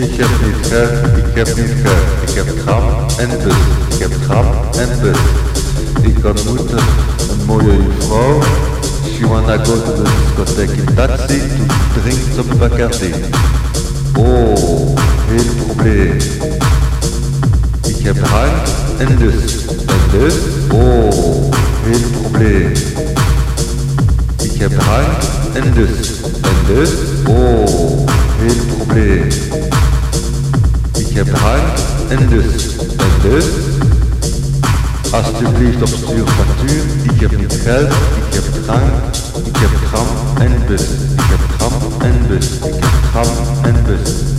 heb niet geld, ik heb niet geld. Ik heb tram en bus, ik heb tram en bus. Ik ontmoette een mooie vrouw. She wanna go to the discotheque in taxi to drink some Bacardi. Oh, heel probleem. Ik heb drank en dus. En dus, oh, heel probleem. Ik heb drank en dus. En dus, oh. Ik heb drank en dus. En dus, alsjeblieft op stuurfactuur. Ik heb niet geld, ik heb drank, ik heb tram en bus. Ik heb tram en bus. Ik heb tram en bus.